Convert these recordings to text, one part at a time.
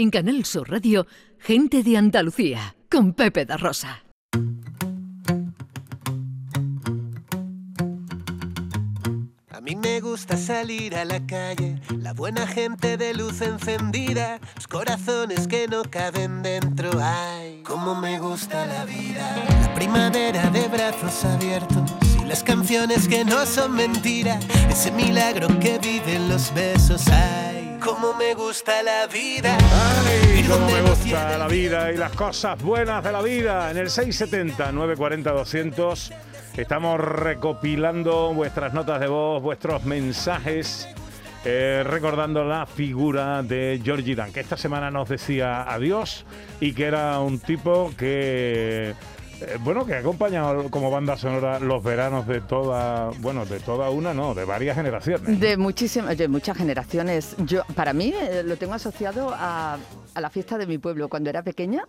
En Canal Sur Radio, Gente de Andalucía, con Pepe da Rosa. A mí me gusta salir a la calle, la buena gente de luz encendida, los corazones que no caben dentro. Ay, cómo me gusta la vida. La primavera de brazos abiertos y las canciones que no son mentira, ese milagro que viven los besos. Ay, cómo me gusta la vida. Ay, cómo me gusta la vida y las cosas buenas de la vida. En el 670 940 200 estamos recopilando vuestras notas de voz, vuestros mensajes, eh, recordando la figura de Georgie Dan, que esta semana nos decía adiós y que era un tipo que eh, bueno, que ha acompañado como banda sonora los veranos de toda, bueno, de toda una, no, de varias generaciones. De muchísimas, de muchas generaciones. Yo, para mí, eh, lo tengo asociado a, a la fiesta de mi pueblo. Cuando era pequeña,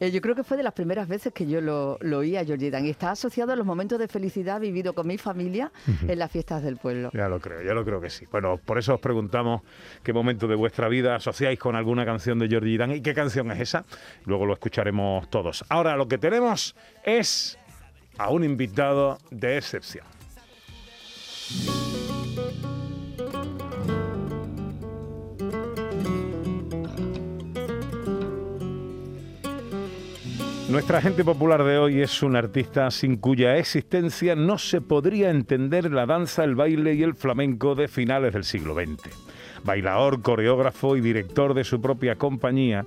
eh, yo creo que fue de las primeras veces que yo lo, lo oí a Georgie Dan. Y está asociado a los momentos de felicidad vivido con mi familia en las fiestas del pueblo. Ya lo creo, ya lo creo que sí. Bueno, por eso os preguntamos qué momento de vuestra vida asociáis con alguna canción de Georgie Dan y qué canción es esa. Luego lo escucharemos todos. Ahora lo que tenemos es a un invitado de excepción. Nuestra gente popular de hoy es un artista sin cuya existencia no se podría entender la danza, el baile y el flamenco de finales del siglo XX. Bailador, coreógrafo y director de su propia compañía,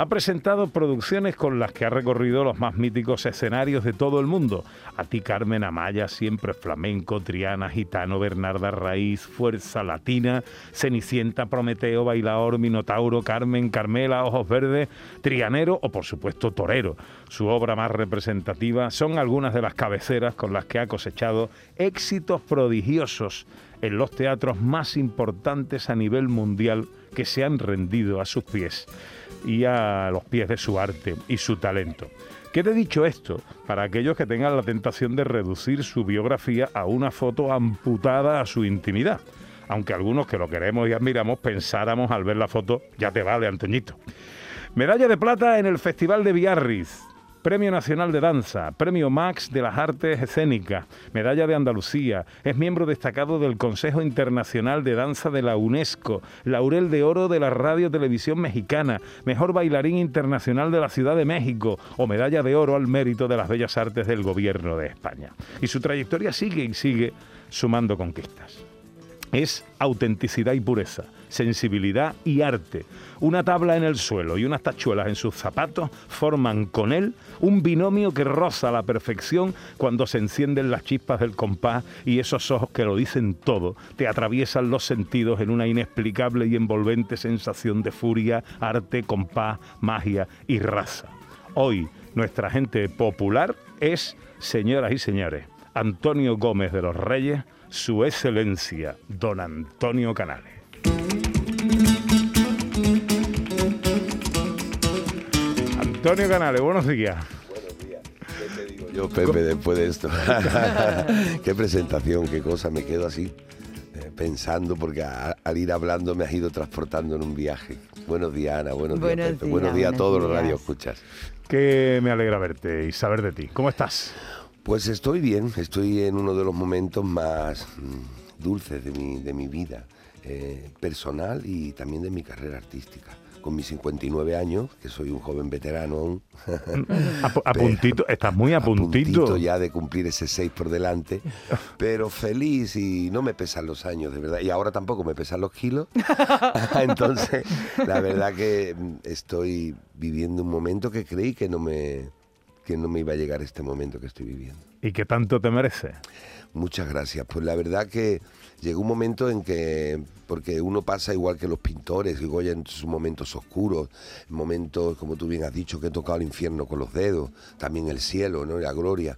ha presentado producciones con las que ha recorrido los más míticos escenarios de todo el mundo. A ti Carmen Amaya, siempre flamenco, Triana, Gitano, Bernarda Raíz, Fuerza Latina, Cenicienta, Prometeo, Bailador, Minotauro, Carmen, Carmela, Ojos Verdes, Trianero o por supuesto Torero. Su obra más representativa son algunas de las cabeceras con las que ha cosechado éxitos prodigiosos en los teatros más importantes a nivel mundial que se han rendido a sus pies y a los pies de su arte y su talento. Quede dicho esto para aquellos que tengan la tentación de reducir su biografía a una foto amputada a su intimidad. Aunque algunos que lo queremos y admiramos pensáramos al ver la foto, ya te vale, Antoñito. Medalla de plata en el Festival de Biarritz. Premio Nacional de Danza, Premio Max de las Artes Escénicas, Medalla de Andalucía, es miembro destacado del Consejo Internacional de Danza de la UNESCO, Laurel de Oro de la Radio Televisión Mexicana, Mejor Bailarín Internacional de la Ciudad de México o Medalla de Oro al Mérito de las Bellas Artes del Gobierno de España. Y su trayectoria sigue y sigue sumando conquistas. Es autenticidad y pureza, sensibilidad y arte. Una tabla en el suelo y unas tachuelas en sus zapatos forman con él un binomio que roza la perfección cuando se encienden las chispas del compás y esos ojos que lo dicen todo te atraviesan los sentidos en una inexplicable y envolvente sensación de furia, arte, compás, magia y raza. Hoy nuestra gente popular es, señoras y señores, Antonio Gómez de los Reyes, su excelencia, don Antonio Canales. Antonio Canales, buenos días. Buenos días. ¿Qué te digo yo, Pepe, después de esto? qué presentación, qué cosa, me quedo así eh, pensando porque a- al ir hablando me has ido transportando en un viaje. Buenos días, Ana, buenos, Buenos días, Pepe. días, buenos días a todos los días. radioescuchas. Que me alegra verte y saber de ti. ¿Cómo estás? Pues estoy bien, estoy en uno de los momentos más mm, dulces de mi, de mi vida eh, personal y también de mi carrera artística. Con mis 59 años, que soy un joven veterano aún, A, pu- a puntito, estás muy a puntito. ya de cumplir ese 6 por delante, pero feliz y no me pesan los años, de verdad. Y ahora tampoco me pesan los kilos. Entonces, la verdad que mm, estoy viviendo un momento que creí que no me que no me iba a llegar este momento que estoy viviendo. ¿Y qué tanto te merece? Muchas gracias. Pues la verdad que llegó un momento en que, porque uno pasa igual que los pintores, digo, ya en sus momentos oscuros, momentos, como tú bien has dicho, que he tocado el infierno con los dedos, también el cielo, ¿no? La gloria.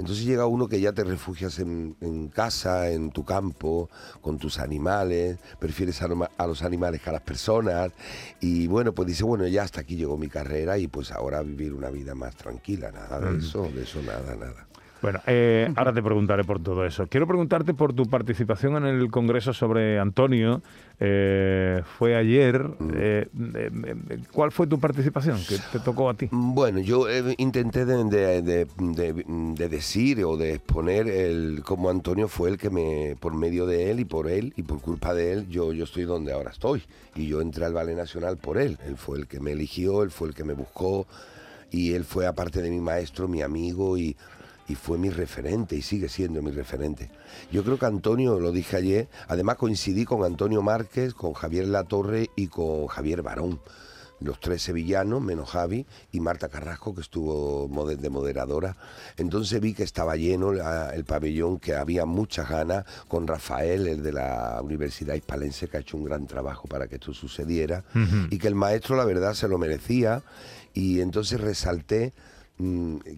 Entonces llega uno que ya te refugias en, en casa, en tu campo, con tus animales, prefieres a, los animales que a las personas. Y bueno, pues dice, bueno, ya hasta aquí llegó mi carrera y pues ahora vivir una vida más tranquila, nada de eso, de eso nada, nada. Bueno, eh, ahora te preguntaré por todo eso. Quiero preguntarte por tu participación en el Congreso sobre Antonio. Eh, fue ayer. Mm. Eh, eh, eh, ¿Cuál fue tu participación? ¿Qué te tocó a ti? Bueno, yo intenté de, de- de- de- de decir o de exponer el cómo Antonio fue el que me, por medio de él y por él y por culpa de él, yo, yo estoy donde ahora estoy. Y yo entré al Ballet Nacional por él. Él fue el que me eligió, él fue el que me buscó y él fue aparte de mi maestro, mi amigo y, y fue mi referente y sigue siendo mi referente. Yo creo que Antonio, lo dije ayer, además coincidí con Antonio Márquez, con Javier Latorre y con Javier Barón. Los tres sevillanos, menos Javi, y Marta Carrasco, que estuvo de moderadora. Entonces vi que estaba lleno el pabellón, que había muchas ganas, con Rafael, el de la Universidad Hispalense, que ha hecho un gran trabajo para que esto sucediera, y que el maestro, la verdad, se lo merecía, y entonces resalté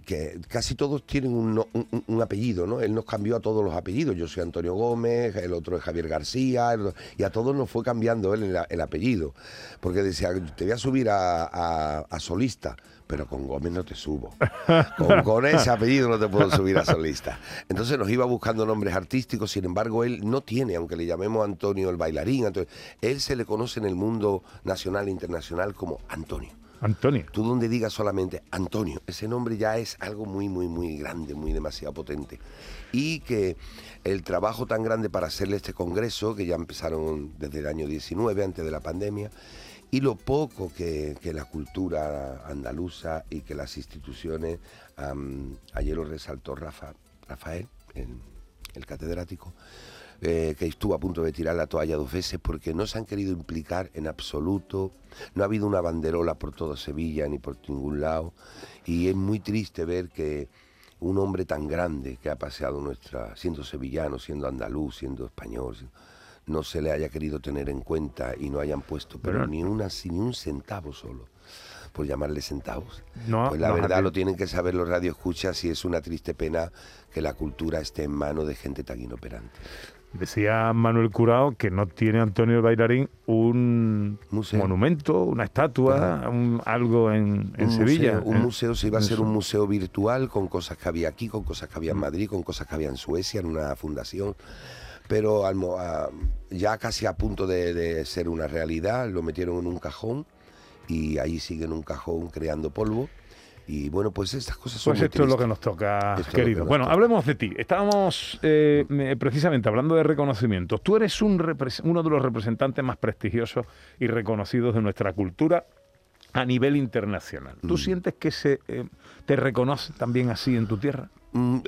que casi todos tienen un, apellido, ¿no? Él nos cambió a todos los apellidos. Yo soy Antonio Gómez, el otro es Javier García, el- y a todos nos fue cambiando él el, el apellido. Porque decía, te voy a subir a, a- a solista, pero con Gómez no te subo. Con, con ese apellido no te puedo subir a solista. Entonces nos iba buscando nombres artísticos, sin embargo, él no tiene, aunque le llamemos Antonio el bailarín, Antonio, él se le conoce en el mundo nacional e internacional como Antonio. Antonio. Tú donde digas solamente Antonio, ese nombre ya es algo muy, muy, muy grande, muy demasiado potente. Y que el trabajo tan grande para hacerle este congreso, que ya empezaron desde el año 19, antes de la pandemia, y lo poco que, la cultura andaluza y que las instituciones, ayer lo resaltó Rafa, Rafael, el, el catedrático, eh, que estuvo a punto de tirar la toalla dos veces porque no se han querido implicar en absoluto, no ha habido una banderola por toda Sevilla ni por ningún lado y es muy triste ver que un hombre tan grande que ha paseado nuestra, siendo sevillano, siendo andaluz, siendo español, no se le haya querido tener en cuenta y no hayan puesto, pero Pero- ni una ni un centavo solo, por llamarle centavos. No, pues la no, verdad lo tienen que saber los radioescuchas y es una triste pena que la cultura esté en manos de gente tan inoperante. Decía Manuel Curao que no tiene Antonio el bailarín un Museo. monumento, una estatua, un- algo en, en un Sevilla. Museo, un museo se iba a ser un museo virtual con cosas que había aquí, con cosas que había en Madrid, con cosas que había en Suecia, en una fundación. Pero al a- ya casi a punto de, de ser una realidad, lo metieron en un cajón y ahí sigue en un cajón creando polvo. Y bueno, pues estas cosas son Pues muy esto es lo que nos toca, Esto querido. nos bueno, toca. hablemos de ti. Estábamos eh, precisamente hablando de reconocimientos. Tú eres un uno de los representantes más prestigiosos y reconocidos de nuestra cultura a nivel internacional. ¿Tú Mm. sientes que se eh, te reconoce también así en tu tierra? Mm,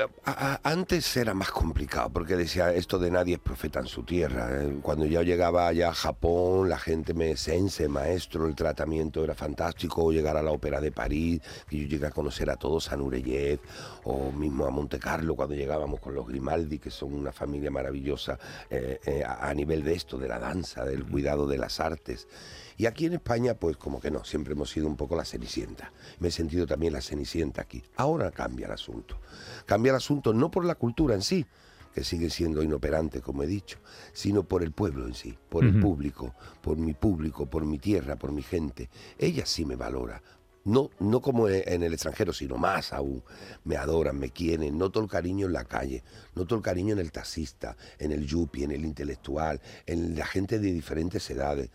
Antes era más complicado porque decía esto de nadie es profeta en su tierra. Eh, Cuando yo llegaba allá a Japón, la gente me sense, maestro, el tratamiento era fantástico. O llegar a la ópera de París, que yo llegué a conocer a todos, a Nureyev, o mismo a Monte Carlo cuando llegábamos con los Grimaldi, que son una familia maravillosa eh, eh, a nivel de esto, de la danza, del cuidado de las artes. Y aquí en España, pues como que no, siempre hemos sido un poco la cenicienta. Me he sentido también la cenicienta aquí. Ahora cambia el asunto. Cambia el asunto no por la cultura en sí, que sigue siendo inoperante, como he dicho, sino por el pueblo en sí, por el público, por mi público, por mi tierra, por mi gente. Ella sí me valora. No, no como e- en el extranjero, sino más aún. Me adoran, me quieren, noto el cariño en la calle, noto el cariño en el taxista, en el yuppie, en el intelectual, en la gente de diferentes edades.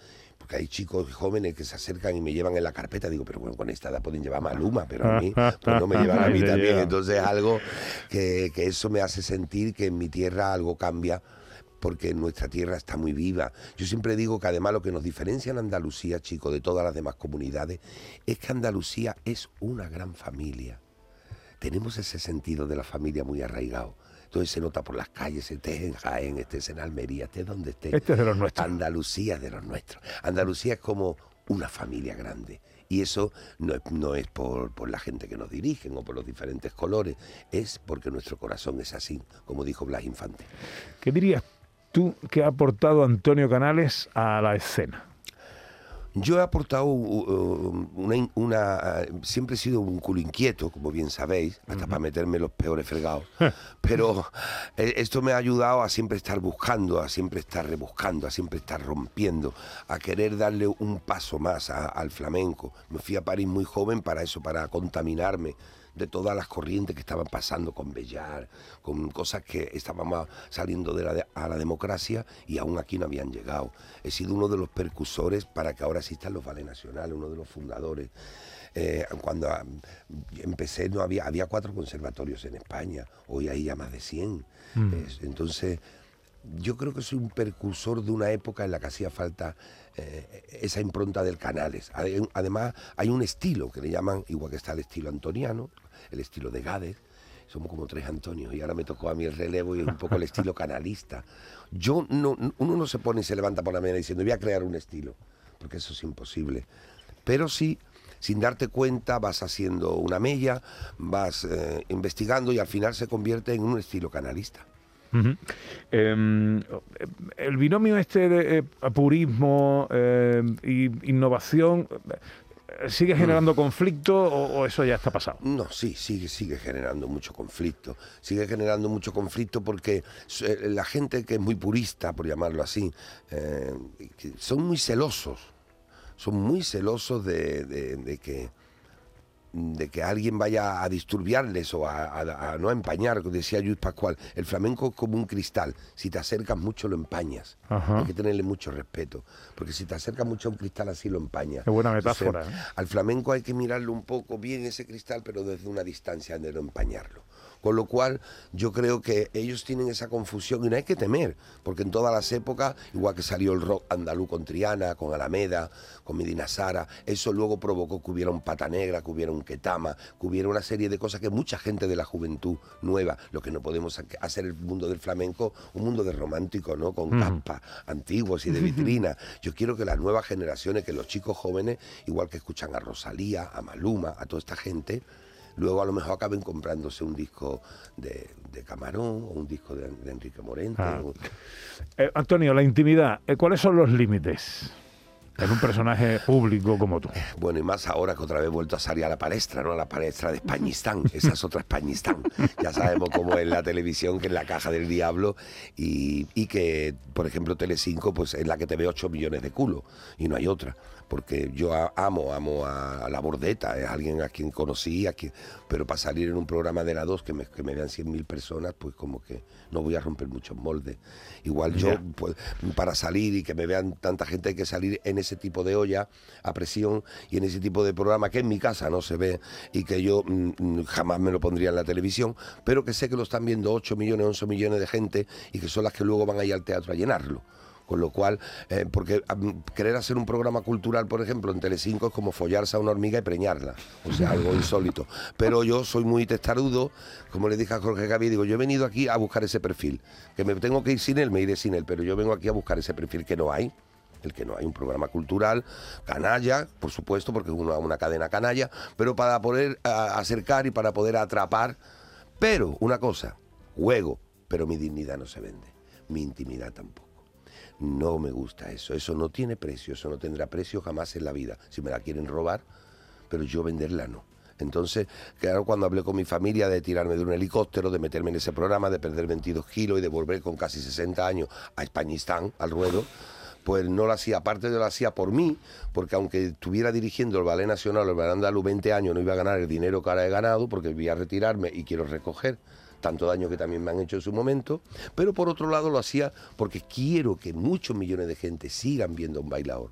Porque hay chicos jóvenes que se acercan y me llevan en la carpeta. Digo, pero bueno, con esta edad pueden llevar a Maluma, pero a mí, pues no me llevan a mí también. Entonces es algo que, que eso me hace sentir que en mi tierra algo cambia porque nuestra tierra está muy viva. Yo siempre digo que además lo que nos diferencia en Andalucía, chicos, de todas las demás comunidades, es que Andalucía es una gran familia. Tenemos ese sentido de la familia muy arraigado. Entonces se nota por las calles, estés en Jaén, estés en Almería, estés donde estés. Este es de los nuestros. Andalucía es de los nuestros. Andalucía es como una familia grande. Y eso no es, no es por, por la gente que nos dirigen o por los diferentes colores, es porque nuestro corazón es así, como dijo Blas Infante. ¿Qué dirías tú que ha aportado Antonio Canales a la escena? Yo he aportado uh, una, in- una, uh, siempre he sido un culo inquieto, como bien sabéis, hasta para meterme los peores fregados. Pero eh, esto me ha ayudado a siempre estar buscando, a siempre estar rebuscando, a siempre estar rompiendo, a querer darle un paso más a- al flamenco. Me fui a París muy joven para eso, para contaminarme de todas las corrientes que estaban pasando con Bellar, con cosas que estaban saliendo de la a la democracia y aún aquí no habían llegado. He sido uno de los percursores para que ahora existan los vales nacionales, uno de los fundadores. Eh, cuando ah, empecé no había, había cuatro conservatorios en España, hoy hay ya más de 100. Mm. entonces, yo creo que soy un percursor de una época en la que hacía falta eh, esa impronta del Canales. Además, hay un estilo que le llaman, igual que está el estilo antoniano, el estilo de Gades, somos como tres Antonios y ahora me tocó a mí el relevo y un poco el estilo canalista. Yo no, uno no se pone y se levanta por la mañana diciendo voy a crear un estilo, porque eso es imposible. Pero sí, sin darte cuenta, vas haciendo una mella, vas eh, investigando y al final se convierte en un estilo canalista. Em, el binomio este de eh, purismo e innovación ¿Sigue generando conflicto o, eso ya está pasado? No, sí, sigue, sigue generando mucho conflicto. Sigue generando mucho conflicto porque la gente que es muy purista, por llamarlo así, son muy celosos. Son muy celosos de que de que alguien vaya a disturbiarles o a, no empañar, decía Luis Pascual, el flamenco es como un cristal, si te acercas mucho lo empañas, hay que tenerle mucho respeto, porque si te acercas mucho a un cristal así lo empañas. Qué buena metáfora. ¿eh? Al flamenco hay que mirarlo un poco bien ese cristal, pero desde una distancia de no empañarlo. Con lo cual yo creo que ellos tienen esa confusión y no hay que temer, porque en todas las épocas, igual que salió el rock andaluz con Triana, con Alameda, con Medina Sara, eso luego provocó que hubiera un Pata Negra, que hubiera un Ketama, que hubiera una serie de cosas que mucha gente de la juventud nueva, lo que no podemos hacer el mundo del flamenco, un mundo de romántico, ¿no? Con capas antiguos y de vitrina. Yo quiero que las nuevas generaciones, que los chicos jóvenes, igual que escuchan a Rosalía, a Maluma, a toda esta gente, luego a lo mejor acaben comprándose un disco de, Camarón o un disco de, Enrique Morente. Ah. Eh, Antonio, la intimidad, eh, ¿cuáles son los límites? En un personaje público como tú. Eh, bueno, y más ahora que otra vez he vuelto a salir a la palestra, ¿no? A la palestra de Españistán. Esa es otra Españistán. Ya sabemos cómo es la televisión, que es la caja del diablo, y, y que, por ejemplo, Telecinco, pues es la que te ve 8 millones de culo, y no hay otra porque yo amo, amo a, la Bordeta, es alguien a quien conocí, a pero para salir en un programa de la 2 que me, que me vean 100.000 personas, pues como que no voy a romper muchos moldes. Igual yo, pues, para salir y que me vean tanta gente, hay que salir en ese tipo de olla a presión y en ese tipo de programa que en mi casa no se ve y que yo mm, mm, jamás me lo pondría en la televisión, pero que sé que lo están viendo 8 millones, 11 millones de gente y que son las que luego van a ir al teatro a llenarlo. Con lo cual, eh, porque querer hacer un programa cultural, por ejemplo, en Telecinco es como follarse a una hormiga y preñarla. O sea, algo insólito. Pero yo soy muy testarudo, como le dije a Jorge Gaby, digo, yo he venido aquí a buscar ese perfil. Que me tengo que ir sin él, me iré sin él, pero yo vengo aquí a buscar ese perfil que no hay el que no hay un programa cultural, canalla, por supuesto, porque es una, una cadena canalla, pero para poder acercar y para poder atrapar. Pero, una cosa, juego, pero mi dignidad no se vende, mi intimidad tampoco. No me gusta eso, eso no tiene precio, eso no tendrá precio jamás en la vida. Si me la quieren robar, pero yo venderla no. Entonces, claro, cuando hablé con mi familia de tirarme de un helicóptero, de meterme en ese programa, de perder 22 kilos y de volver con casi 60 años a Españistán, al ruedo, pues no lo hacía, aparte de lo hacía por mí, porque aunque estuviera dirigiendo el Ballet Nacional o el Ballet Andaluz 20 años, no iba a ganar el dinero que ahora he ganado, porque voy a retirarme y quiero recoger tanto daño que también me han hecho en su momento, pero por otro lado lo hacía porque quiero que muchos millones de gente sigan viendo un bailador,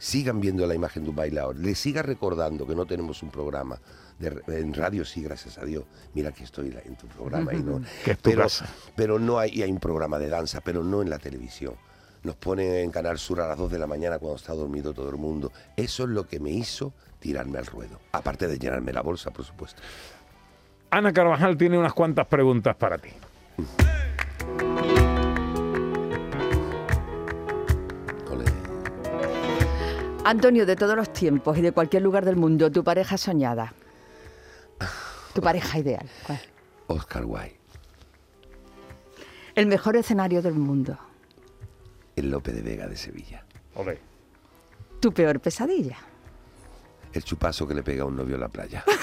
sigan viendo la imagen de un bailador, le siga recordando que no tenemos un programa. en radio sí, gracias a Dios. Mira que estoy en tu programa. y no, pero, pero no hay, hay un programa de danza, pero no en la televisión nos ponen en Canal Sur a las 2 de la mañana cuando está dormido todo el mundo. Eso es lo que me hizo tirarme al ruedo, aparte de llenarme la bolsa, por supuesto. Ana Carvajal tiene unas cuantas preguntas para ti. Antonio, de todos los tiempos y de cualquier lugar del mundo, tu pareja soñada. Tu pareja ideal. Oscar Wilde. El mejor escenario del mundo. El Lope de Vega de Sevilla. Tu peor pesadilla. El chupazo que le pega a un novio en la playa.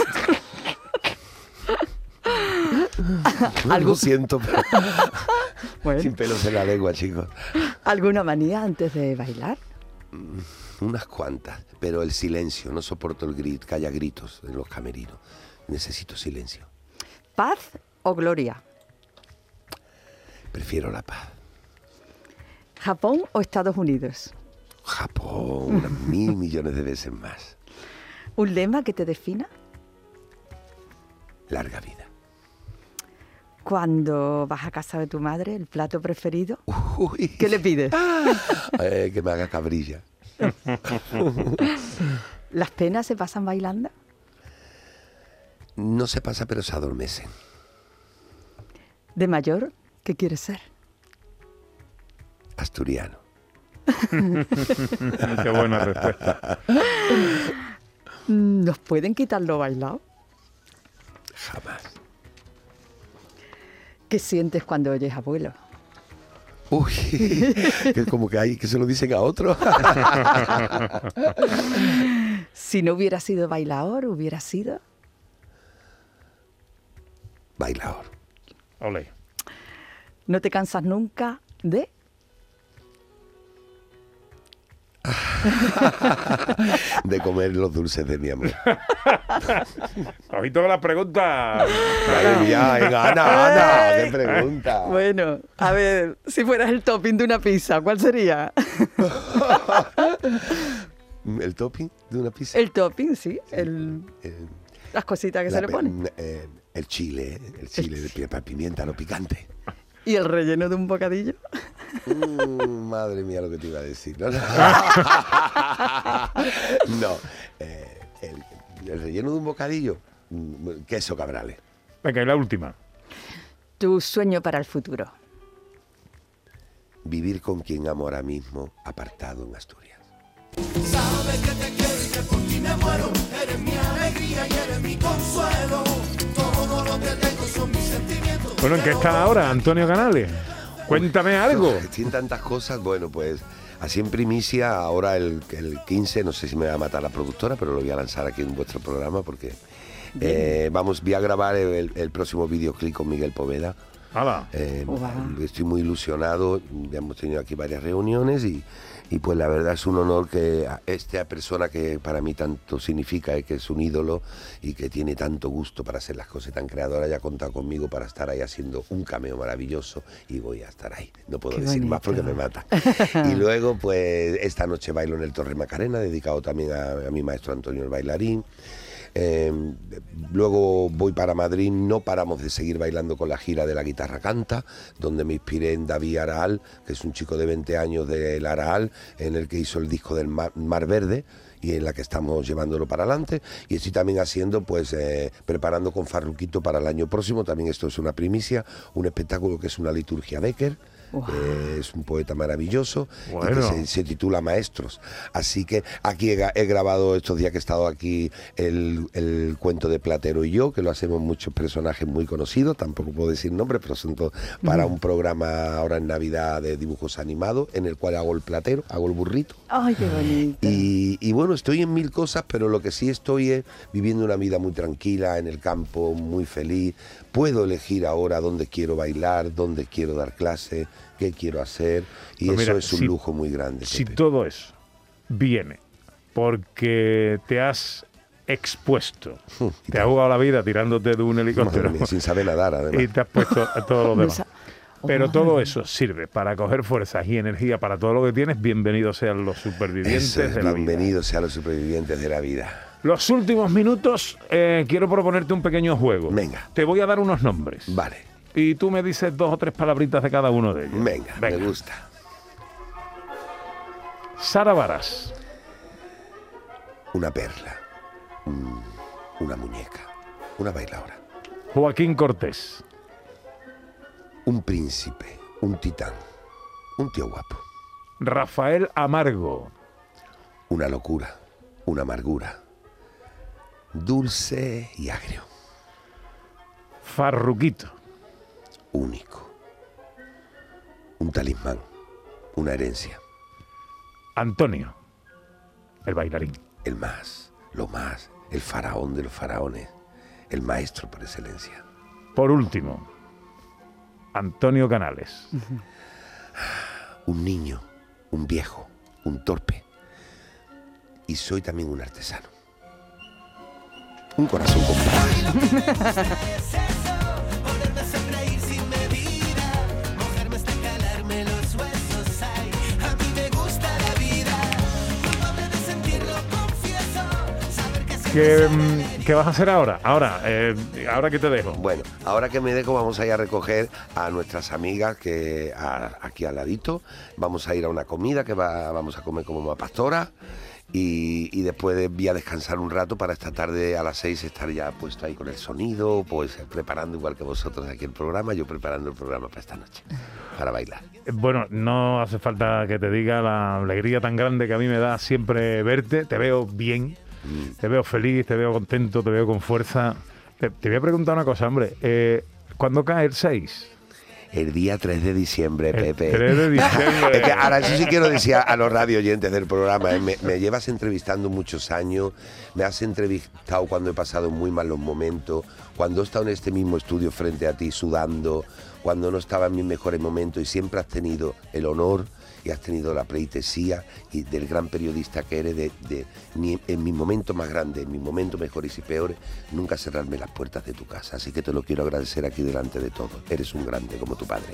Algo siento, sin pelos en la lengua, chicos. ¿Alguna manía antes de bailar? Mm, unas cuantas, pero el silencio, no soporto el grito, que haya gritos en los camerinos. necesito silencio. ¿Paz o gloria? Prefiero la paz. ¿Japón o Estados Unidos? Japón, unas mil millones de veces más. ¿Un lema que te defina? Larga vida. Cuando vas a casa de tu madre, el plato preferido, Uy, ¿qué le pides? eh, que me haga cabrilla. ¿Las penas se pasan bailando? No se pasa, pero se adormecen. ¿De mayor? ¿Qué quieres ser? Asturiano. Qué buena respuesta. ¿Nos pueden quitar lo bailado? Jamás. ¿Qué sientes cuando oyes abuelo? Uy, que como que hay que se lo dicen a otro. Si no hubiera sido bailador, hubiera sido... Bailador. Ole. ¿No te cansas nunca de...? De comer los dulces de mi amor. Ojito con las preguntas. Madre mía, venga, Ana, Ana, qué pregunta. Bueno, a ver, si fueras el topping de una pizza, ¿cuál sería? ¿El topping de una pizza? El topping, sí, el- Eh, las cositas que la se le ponen. eh, el chile, el chile de pi- pimienta, no picante. ¿Y el relleno de un bocadillo? Mm, madre mía lo que te iba a decir. No, no. No, eh, el, el relleno de un bocadillo, mm, queso cabrales. Venga, y la última. Tu sueño para el futuro. Vivir con quien amo ahora mismo, apartado en Asturias. Bueno, ¿en qué está ahora, Antonio Canales? Cuéntame algo. Estoy en tantas cosas, bueno, pues así en primicia, ahora el, el 15, no sé si me va a matar la productora, pero lo voy a lanzar aquí en vuestro programa porque eh, vamos, voy a grabar el, el próximo videoclip con Miguel Poveda. Eh. Estoy muy ilusionado, ya hemos tenido aquí varias reuniones y, y pues la verdad es un honor que a esta persona que para mí tanto significa y que es un ídolo y que tiene tanto gusto para hacer las cosas tan creadoras haya contado conmigo para estar ahí haciendo un cameo maravilloso y voy a estar ahí. No puedo Qué decir más porque me mata. y luego pues esta noche bailo en el Torre Macarena, dedicado también a, a mi maestro Antonio el bailarín. Eh, luego voy para Madrid, no paramos de seguir bailando con la gira de la guitarra canta, donde me inspiré en David Araal, que es un chico de 20 años del Araal, en el que hizo el disco del Mar, Mar Verde y en la que estamos llevándolo para adelante. Y estoy también haciendo, pues, eh, preparando con Farruquito para el año próximo, también esto es una primicia, un espectáculo que es una liturgia Becker. Eh, es un poeta maravilloso y que se, se titula Maestros. Así que aquí he, grabado estos días que he estado aquí el, el cuento de Platero y yo, que lo hacemos muchos personajes muy conocidos, tampoco puedo decir nombres, pero son todos para un programa ahora en Navidad de dibujos animados, en el cual hago el platero, hago el burrito. Ay, qué bonito. Y, y bueno, estoy en mil cosas, pero lo que sí estoy es viviendo una vida muy tranquila, en el campo, muy feliz. Puedo elegir ahora dónde quiero bailar, dónde quiero dar clase, qué quiero hacer. Y Pues eso mira, es un si- lujo muy grande. Si Pepe. todo eso viene porque te has expuesto, te has jugado la vida tirándote de un helicóptero mía, sin saber nadar, además. y te has puesto a todo lo demás. Pero todo eso sirve para coger fuerzas y energía para todo lo que tienes. Bienvenidos sean los supervivientes es, de la vida. bienvenidos sean los supervivientes de la vida. Los últimos minutos eh, quiero proponerte un pequeño juego. Venga. Te voy a dar unos nombres. Vale, Y tú me dices dos o tres palabritas de cada uno de ellos. venga, me gusta. Sara Varas, Una perla, mm, una muñeca, una bailadora, Joaquín Cortés, un príncipe, un titán, un tío guapo, Rafael Amargo, una locura, una amargura, dulce y agrio, Farruquito, único, un talismán, una herencia, Antonio, el bailarín. el más, lo más, el faraón de los faraones, el maestro por excelencia. Por último, Antonio Canales. un niño, un viejo, un torpe. Y soy también un artesano. Un corazón completo. ¿Qué, mm, qué vas a hacer ahora? Ahora, eh, ahora que te dejo. Bueno, ahora que me dejo vamos a ir a recoger a nuestras amigas que a- aquí al ladito. Vamos a ir a una comida que va- vamos a comer como una pastora. Y, y después de- voy a descansar un rato para esta tarde a las seis estar ya puesto ahí con el sonido, pues eh, preparando igual que vosotros aquí el programa, yo preparando el programa para esta noche, para bailar. Eh, Bueno, no hace falta que te diga la alegría tan grande que a mí me da siempre verte. Te veo bien, te veo feliz, te veo contento, te veo con fuerza. Te, te voy a preguntar una cosa, hombre. Eh, ¿Cuándo cae el 6? El día 3 de diciembre, El Pepe. 3 de diciembre. Es que ahora eso sí quiero decir a, a los radio oyentes del programa, ¿eh? me, me llevas entrevistando muchos años, me has entrevistado cuando he pasado muy malos momentos, cuando he estado en este mismo estudio frente a ti sudando, cuando no estaba en mis mejores momentos y siempre has tenido el honor y has tenido la pleitesía y del gran periodista que eres de, de ni en mis momentos más grandes, en mis momentos mejores y peores, nunca cerrarme las puertas de tu casa. Así que te lo quiero agradecer aquí delante de todos. Eres un grande como tu padre.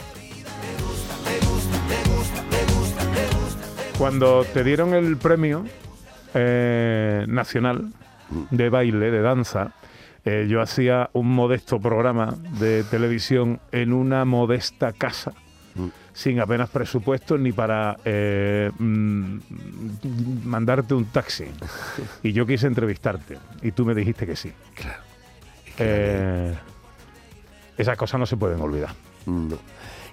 Cuando te dieron el premio eh, nacional de baile, de danza, eh, yo hacía un modesto programa de televisión en una modesta casa, sin apenas presupuesto ni para eh, mm, mandarte un taxi. Y yo quise entrevistarte y tú me dijiste que sí. Claro. Eh, esas cosas no se pueden olvidar. No,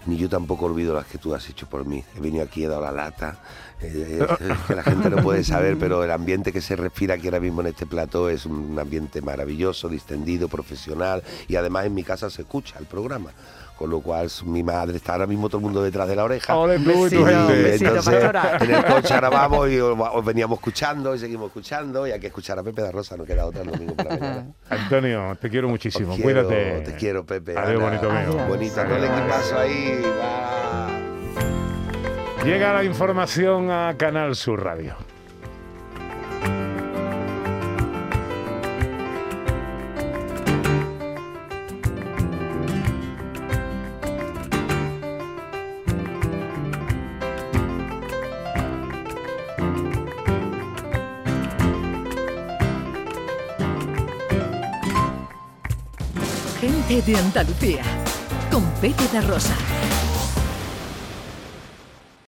ni yo tampoco olvido las que tú has hecho por mí. He venido aquí, he dado la lata. eh, es que la gente no puede saber, pero el ambiente que se respira aquí ahora mismo en este plató es un ambiente maravilloso, distendido, profesional y además en mi casa se escucha el programa. Con lo cual mi madre está ahora mismo todo el mundo detrás de la oreja. Ole, tú y tu Besito, gente. besito, Entonces, en el coche ahora vamos y os, os veníamos escuchando y seguimos escuchando y hay que escuchar a Pepe de Rosa, no queda otra el domingo por la mañana. Antonio, te quiero muchísimo. Os quiero, Cuídate. Te quiero, Pepe. Adiós, Ana. bonito mío. Bonito, no le paso ahí. va. Llega la información a Canal Sur Radio. De Andalucía. Con Pepe Rosa.